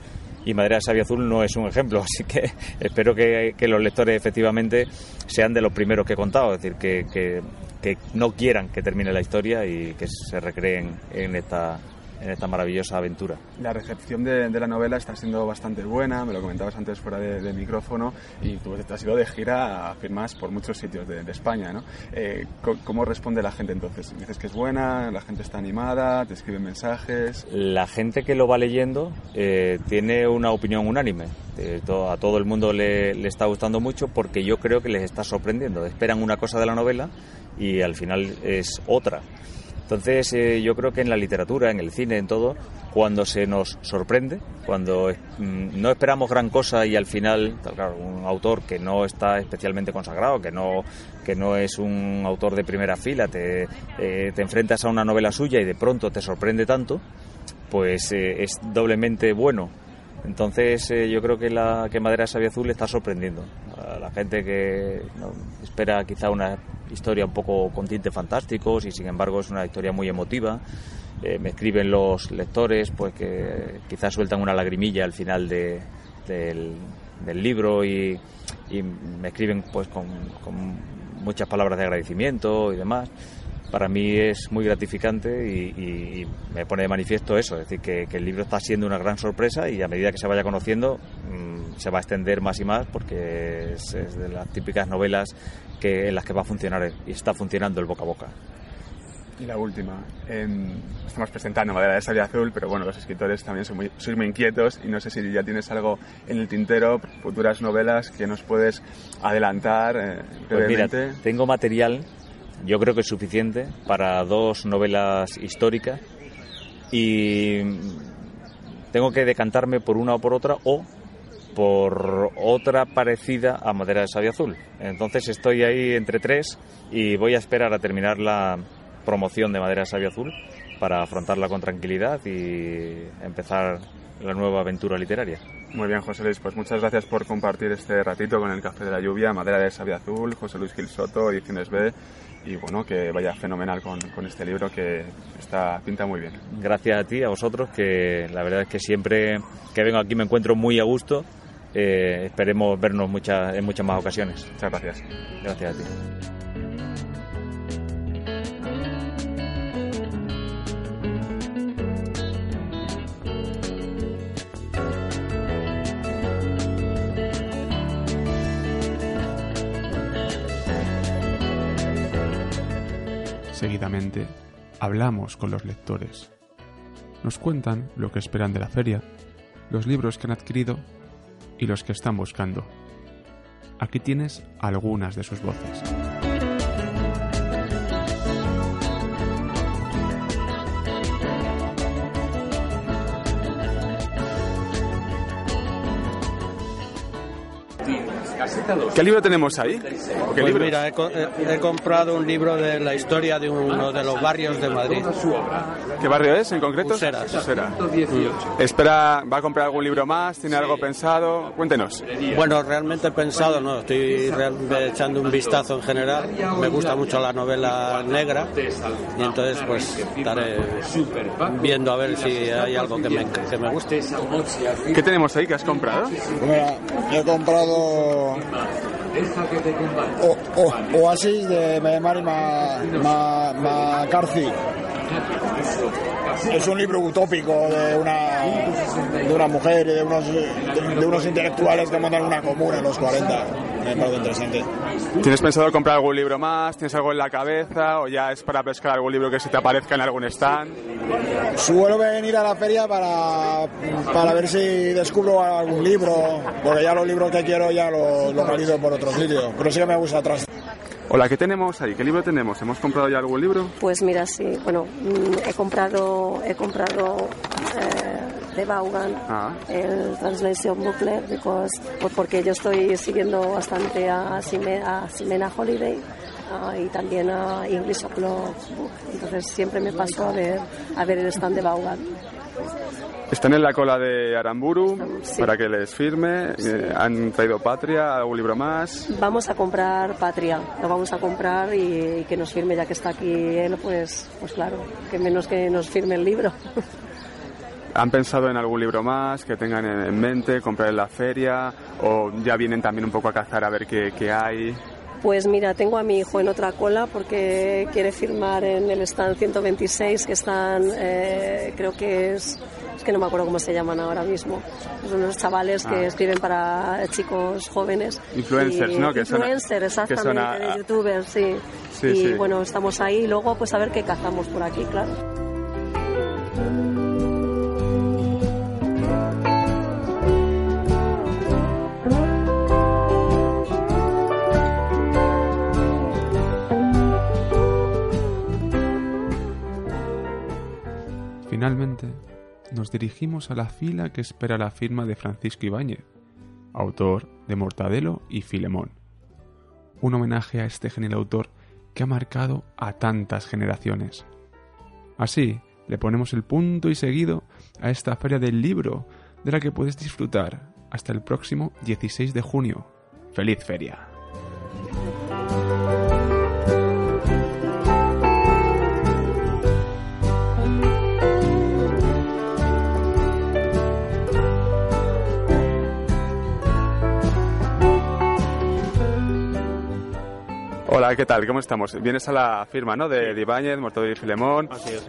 Y Madera de Sabia Azul no es un ejemplo, así que espero que, los lectores efectivamente sean de los primeros que he contado, es decir, que, que no quieran que termine la historia y que se recreen en esta en esta maravillosa aventura. La recepción de, la novela está siendo bastante buena, me lo comentabas antes fuera de, micrófono, y tú te has ido de gira a firmas por muchos sitios de, España. ¿no? Eh, ¿Cómo responde la gente entonces? ¿Dices que es buena? ¿La gente está animada? ¿Te escriben mensajes? La gente que lo va leyendo eh, tiene una opinión unánime. Eh, a todo el mundo le, le está gustando mucho porque yo creo que les está sorprendiendo. Esperan una cosa de la novela y al final es otra. Entonces eh, yo creo que en la literatura, en el cine, en todo, cuando se nos sorprende, cuando mm, no esperamos gran cosa y al final, claro, un autor que no está especialmente consagrado, que no, que no es un autor de primera fila, te, eh, te enfrentas a una novela suya y de pronto te sorprende tanto, pues eh, es doblemente bueno. Entonces yo creo que la que Madera Sabia Azul está sorprendiendo la gente que espera quizá una historia un poco con tintes fantásticos y sin embargo es una historia muy emotiva. Eh, me escriben los lectores pues que quizás sueltan una lagrimilla al final de, del, libro y, me escriben pues con, muchas palabras de agradecimiento y demás para mí es muy gratificante y, me pone de manifiesto eso, es decir, que, el libro está siendo una gran sorpresa y a medida que se vaya conociendo mm, se va a extender más y más porque es, es de las típicas novelas que, en las que va a funcionar y está funcionando el boca a boca. Y la última, estamos presentando Madera de Sabia Azul, pero bueno, los escritores también son muy, muy inquietos y no sé si ya tienes algo en el tintero, futuras novelas que nos puedes adelantar eh, pues mira, tengo material, yo creo que es suficiente para dos novelas históricas y tengo que decantarme por una o por otra o por otra parecida a Madera de Sabio Azul. Entonces estoy ahí entre tres y voy a esperar a terminar la promoción de Madera de Sabio Azul para afrontarla con tranquilidad y empezar la nueva aventura literaria. Muy bien, José Luis, pues muchas gracias por compartir este ratito con el Café de la Lluvia, Madera de Sabio Azul, José Luis Gil Soto, Ediciones B, y bueno, que vaya fenomenal con, con, este libro que está pinta muy bien. Gracias a ti, a vosotros, que la verdad es que siempre que vengo aquí me encuentro muy a gusto eh, esperemos vernos muchas, en muchas más ocasiones. Muchas gracias. Gracias a ti. Seguidamente, hablamos con los lectores. Nos cuentan lo que esperan de la feria, los libros que han adquirido y los que están buscando. Aquí tienes algunas de sus voces. ¿Qué libro tenemos ahí? Pues mira, he, comprado un libro de la historia de uno de los barrios de Madrid. ¿Qué barrio es en concreto? Useras. Mm. ¿Espera, va a comprar algún libro más? ¿Tiene algo pensado? Cuéntenos. Bueno, realmente pensado no, estoy echando un vistazo en general. Me gusta mucho la novela negra y entonces pues estaré viendo a ver si hay algo que me, que me guste. ¿Qué tenemos ahí que has comprado? Mira, he comprado o, Oasis de Mary McCarthy. Es un libro utópico de una, de una mujer y de unos, de, unos intelectuales que montan una comuna en los 40. Me parece interesante. ¿Tienes pensado comprar algún libro más? ¿Tienes algo en la cabeza? ¿O ya es para pescar algún libro que se te aparezca en algún stand? Suelo venir a la feria para, para ver si descubro algún libro, porque ya los libros que quiero ya los, los por otro sitio. Pero sí que me gusta atrás. Hola, ¿qué tenemos ahí? ¿Qué libro tenemos? ¿Hemos comprado ya algún libro? Pues mira, sí. Bueno, mm, he comprado, he comprado eh, de Vaughan ah. el Translation Booklet because, pues porque yo estoy siguiendo bastante a, Simena Holiday ah, y también a English Book. Entonces siempre me paso a ver, a ver el stand de Vaughan. Están en la cola de Aramburu para que les firme. Eh, ¿Han traído Patria? ¿Algún libro más? Vamos a comprar Patria. Lo vamos a comprar y, que nos firme, ya que está aquí él, pues, pues claro, que menos que nos firme el libro. ¿Han pensado en algún libro más que tengan en mente, comprar en la feria? ¿O ya vienen también un poco a cazar a ver qué, qué hay? Pues mira, tengo a mi hijo en otra cola porque quiere firmar en el stand 126 que están, eh, creo que es, es que no me acuerdo cómo se llaman ahora mismo. Son unos chavales que Ah. escriben para chicos jóvenes. Influencers, Y- ¿no? Que son a- Influencers, que exactamente, son a- de youtubers, sí. Sí, y sí. bueno, estamos ahí y luego pues a ver qué cazamos por aquí, claro. Nos dirigimos a la fila que espera la firma de Francisco Ibáñez, autor de Mortadelo y Filemón. Un homenaje a este genial autor que ha marcado a tantas generaciones. Así, le ponemos el punto y seguido a esta feria del libro, de la que puedes disfrutar hasta el próximo 16 de junio. ¡Feliz feria! Hola, ¿qué tal? ¿Cómo estamos? Vienes a la firma, ¿no? De, de Ibáñez, Mortadelo y Filemón. Así es.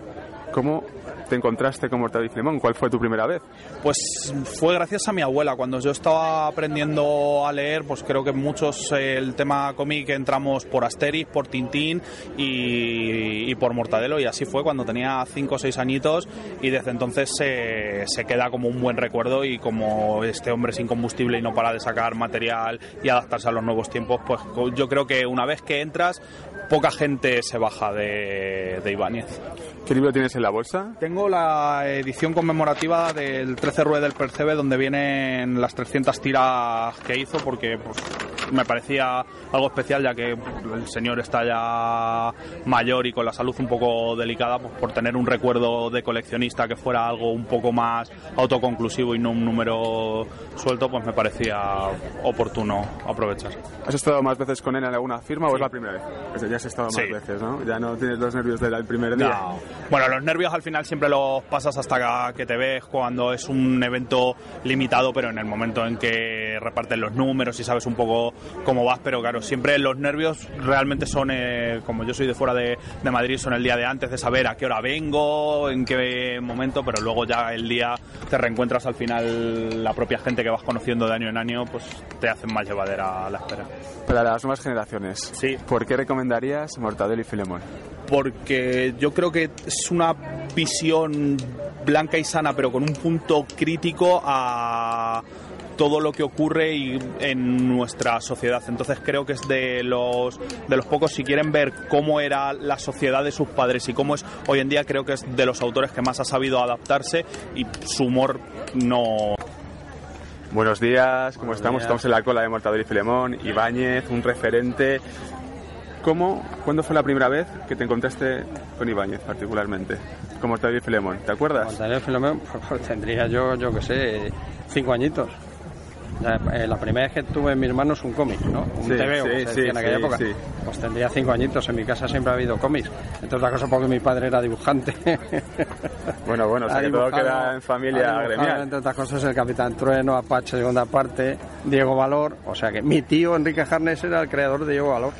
¿Cómo te encontraste con y Filemón? ¿Cuál fue tu primera vez? Pues fue gracias a mi abuela. Cuando yo estaba aprendiendo a leer, pues creo que muchos el tema cómic entramos por Asterix, por Tintín y, por Mortadelo y así fue cuando tenía 5 o 6 añitos y desde entonces se, queda como un buen recuerdo y como este hombre es incombustible y no para de sacar material y adaptarse a los nuevos tiempos, pues yo creo que una vez que entras, poca gente se baja de, de Ibáñez. ¿Qué libro tienes en la bolsa? Tengo la edición conmemorativa del 13 Rue del Percebe donde vienen las 300 tiras que hizo porque pues, me parecía algo especial ya que el señor está ya mayor y con la salud un poco delicada pues por tener un recuerdo de coleccionista que fuera algo un poco más autoconclusivo y no un número suelto pues me parecía oportuno aprovechar. ¿Has estado más veces con él en alguna firma o es la primera vez? Has estado Sí. más veces, ¿no? Ya no tienes los nervios del primer día. No. Bueno, los nervios al final siempre los pasas hasta que te ves cuando es un evento limitado, pero en el momento en que reparten los números y sabes un poco cómo vas, pero claro, siempre los nervios realmente son, eh, como yo soy de fuera de, de Madrid, son el día de antes de saber a qué hora vengo, en qué momento, pero luego ya el día te reencuentras al final la propia gente que vas conociendo de año en año, pues te hacen más llevadera la espera. Para las nuevas generaciones, sí. ¿por qué recomendarías Mortadelo y Filemón? porque yo creo que es una visión blanca y sana, pero con un punto crítico a todo lo que ocurre y- en nuestra sociedad. Entonces creo que es de los de los pocos si quieren ver cómo era la sociedad de sus padres y cómo es hoy en día, creo que es de los autores que más ha sabido adaptarse y su humor no Buenos días, ¿cómo estamos? días. Estamos en la cola de Mortadelo y Filemón, Ibáñez, un referente. ¿Cómo, cuándo fue la primera vez que te encontraste con Ibáñez particularmente? Con Mortadelo y Filemón, ¿te acuerdas? Mortadelo y Filemón, pues, pues, tendría yo, yo que sé, cinco añitos. La, eh, la primera vez que tuve en mis manos un cómic, ¿no? Un Sí, TVO, sí, sí, en aquella época. Pues tendría cinco añitos. En mi casa siempre ha habido cómics. Entre otras cosas porque mi padre era dibujante. Bueno, bueno, o sea que todo queda en familia gremial. Entre otras cosas, el Capitán Trueno, Apache, segunda parte, Diego Valor. O sea que mi tío Enrique Jarnes era el creador de Diego Valor.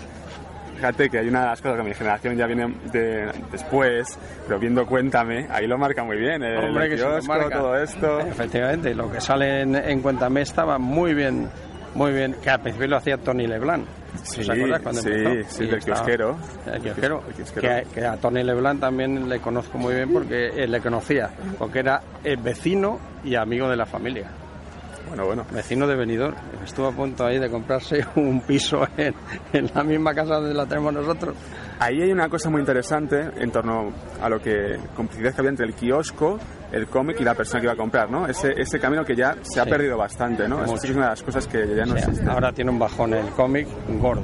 Fíjate que hay una de las cosas que mi generación ya viene de- después, pero viendo Cuéntame, ahí lo marca muy bien, el, Hombre, que se lo kiosco, marca. todo esto. Efectivamente, lo que sale en, en Cuéntame estaba muy bien, muy bien, que al principio lo hacía Tony Leblanc. Sí, ¿Os acuerdas cuando sí, empezó? sí, Y del estaba- kiosquero. El kiosquero, El kiosquero. Que, que a Tony Leblanc también le conozco muy bien porque eh, le conocía, porque era el vecino y amigo de la familia. Bueno, bueno. Vecino de Benidorm. Estuvo a punto ahí de comprarse un piso en, en la misma casa donde la tenemos nosotros. Ahí hay una cosa muy interesante en torno a lo que complicidad que había entre el kiosco, el cómic y la persona que iba a comprar, ¿no? Ese, ese camino que ya se ha Sí. perdido bastante, ¿no? Eso es una de las cosas que ya no O sea, existe. ahora tiene un bajón el cómic gordo,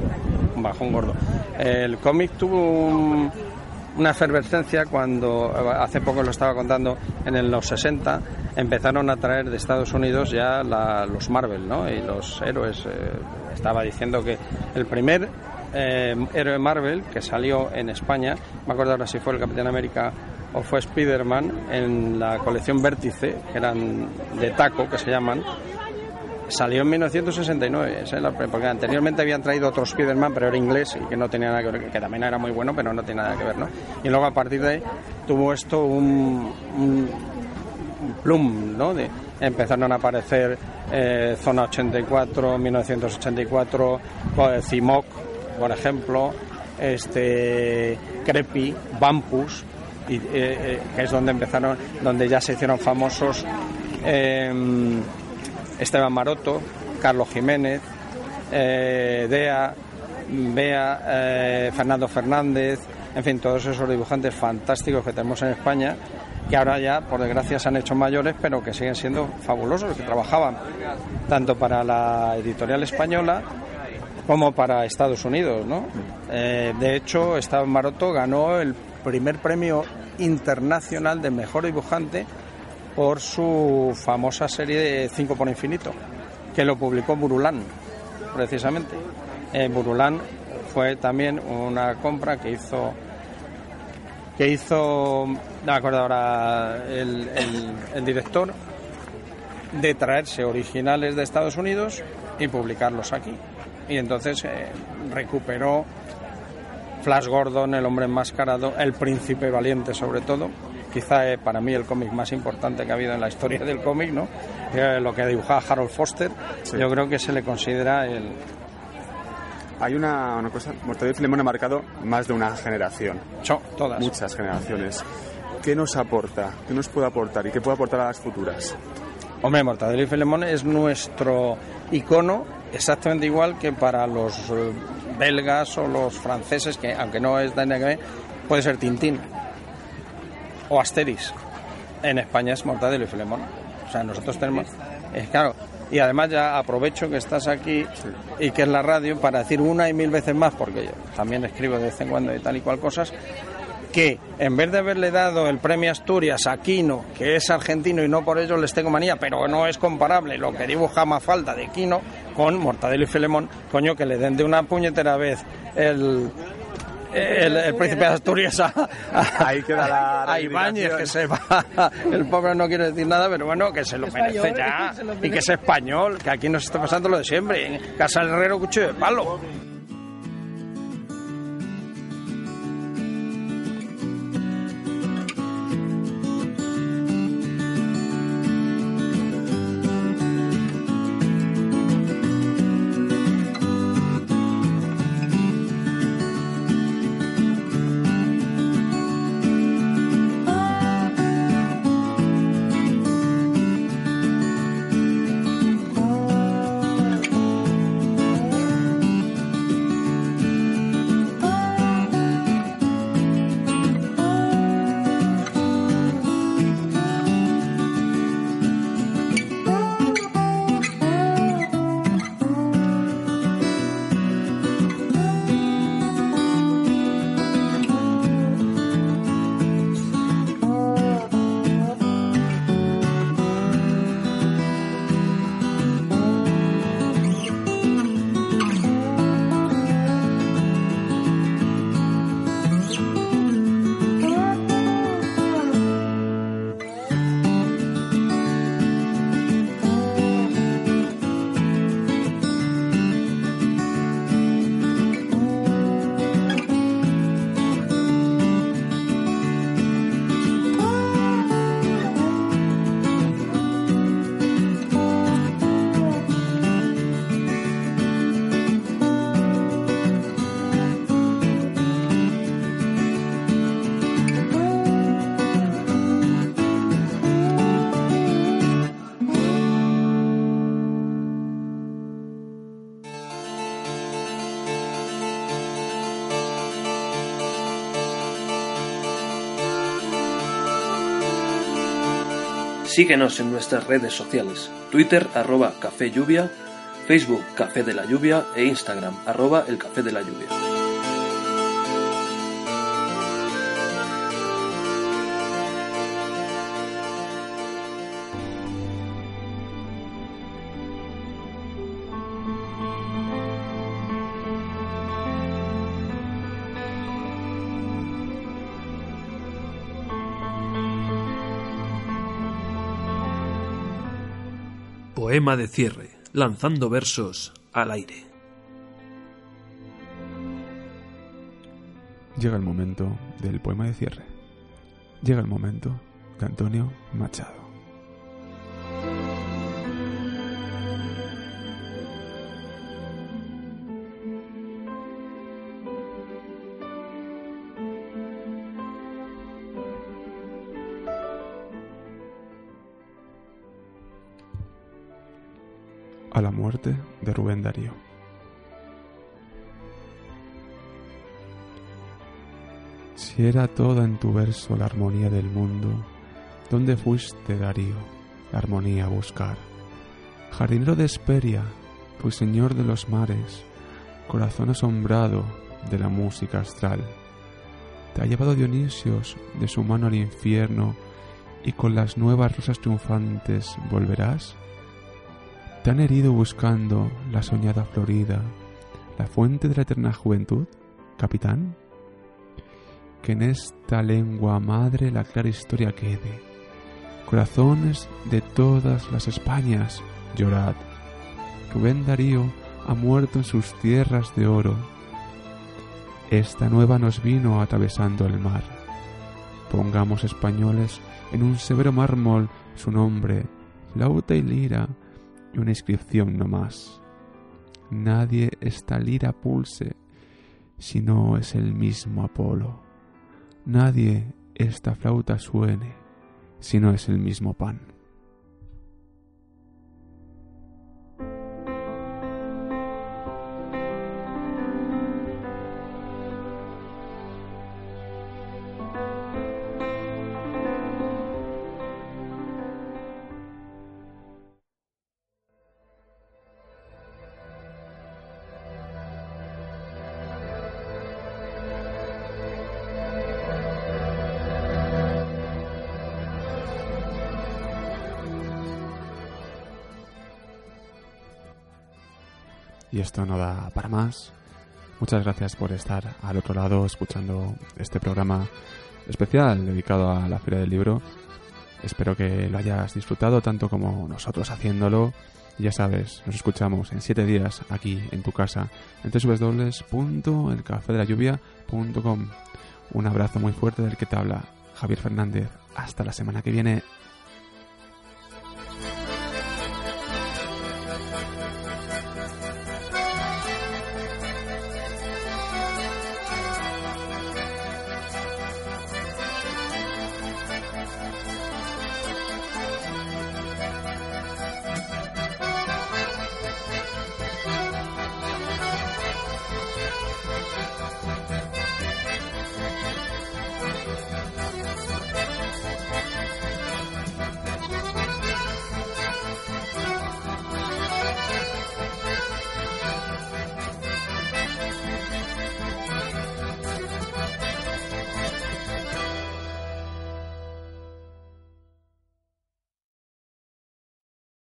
un bajón gordo. El cómic tuvo un- una efervescencia cuando, hace poco lo estaba contando, en los 60 empezaron a traer de Estados Unidos ya la- los Marvel, ¿no? Y los héroes. eh, estaba diciendo que el primer eh, héroe Marvel que salió en España, me acuerdo ahora si fue el Capitán América o fue Spider-Man, en la colección Vértice, que eran de taco, que se llaman, Salió en 1969, esa es la pre- porque anteriormente habían traído otro Spider-Man, pero era inglés y que no tenía nada que ver, que también era muy bueno, pero no tiene nada que ver, ¿no? Y luego a partir de ahí tuvo esto un, un, plum, ¿no? De, empezaron a aparecer eh, Zona 84, 1984, eh, Cimoc, por ejemplo, este Crepi, Bampus, y, eh, eh, que es donde empezaron, donde ya se hicieron famosos eh, Esteban Maroto, Carlos Jiménez, eh, Dea, Bea, eh, Fernando Fernández, en fin, todos esos dibujantes fantásticos que tenemos en España, que ahora ya, por desgracia, se han hecho mayores, pero que siguen siendo fabulosos, que trabajaban tanto para la editorial española como para Estados Unidos, ¿no? Eh, de hecho, Esteban Maroto ganó el primer premio internacional de mejor dibujante por su famosa serie de Cinco por Infinito, que lo publicó Burulán, precisamente. Eh, Burulán fue también una compra que hizo que hizo, acuerdo ahora el director, de traerse originales de Estados Unidos y publicarlos aquí. Y entonces eh, recuperó Flash Gordon, El hombre enmascarado, El príncipe valiente sobre todo, quizá eh, para mí el cómic más importante que ha habido en la historia del cómic, ¿no? Eh, lo que dibujaba Harold Foster, yo creo que se le considera el... Hay una, una cosa, Mortadelo y Filemón ha marcado más de una generación. todas. Muchas generaciones. ¿Qué nos aporta? ¿Qué nos puede aportar? ¿Y qué puede aportar a las futuras? Hombre, Mortadelo y Filemón es nuestro icono exactamente igual que para los eh, belgas o los franceses, que aunque no es de NGB, puede ser Tintín o Asterix. En España es Mortadelo y Filemón. O sea, nosotros tenemos... Es claro. Y además ya aprovecho que estás aquí y que es la radio para decir una y mil veces más, porque yo también escribo de vez en cuando y tal y cual cosas, que en vez de haberle dado el premio Asturias a Quino, que es argentino y no por ello les tengo manía, pero no es comparable lo que dibuja Mafalda de Quino con Mortadelo y Filemón, coño, que le den de una puñetera vez el, el, el príncipe de Asturias a, a, Ahí queda la a Ibáñez, que se va. El pobre no quiere decir nada, pero bueno, que se lo merece ya. Y que es español, que aquí nos está pasando lo de siempre. En Casa del Herrero, cuchillo de palo. Síguenos en nuestras redes sociales, Twitter arroba Café Lluvia, Facebook Café de la Lluvia. E Instagram arroba El Café de la Lluvia. Poema de cierre. lanzando versos al aire. Llega el momento del poema de cierre. Llega el momento de Antonio Machado. Si era toda en tu verso la armonía del mundo, ¿dónde fuiste, Darío, la armonía a buscar? Jardinero de Esperia, señor de los mares, corazón asombrado de la música astral. Te ha llevado Dionisios de su mano al infierno y con las nuevas rosas triunfantes volverás. ¿Te han herido buscando la soñada Florida, la fuente de la eterna juventud, capitán? Que en esta lengua madre la clara historia quede. Corazones de todas las Españas, llorad. Rubén Darío ha muerto en sus tierras de oro. Esta nueva nos vino atravesando el mar. Pongamos españoles en un severo mármol su nombre, lauta y lira, y una inscripción no más. Nadie esta lira pulse si no es el mismo Apolo. Nadie esta flauta suene si no es el mismo pan. Y esto no da para más. Muchas gracias por estar al otro lado escuchando este programa especial dedicado a la Feria del Libro. Espero que lo hayas disfrutado tanto como nosotros haciéndolo. Ya sabes, nos escuchamos en siete días aquí en tu casa en www.elcafedelayuvia.com. Un abrazo muy fuerte del que te habla Javier Fernández. Hasta la semana que viene.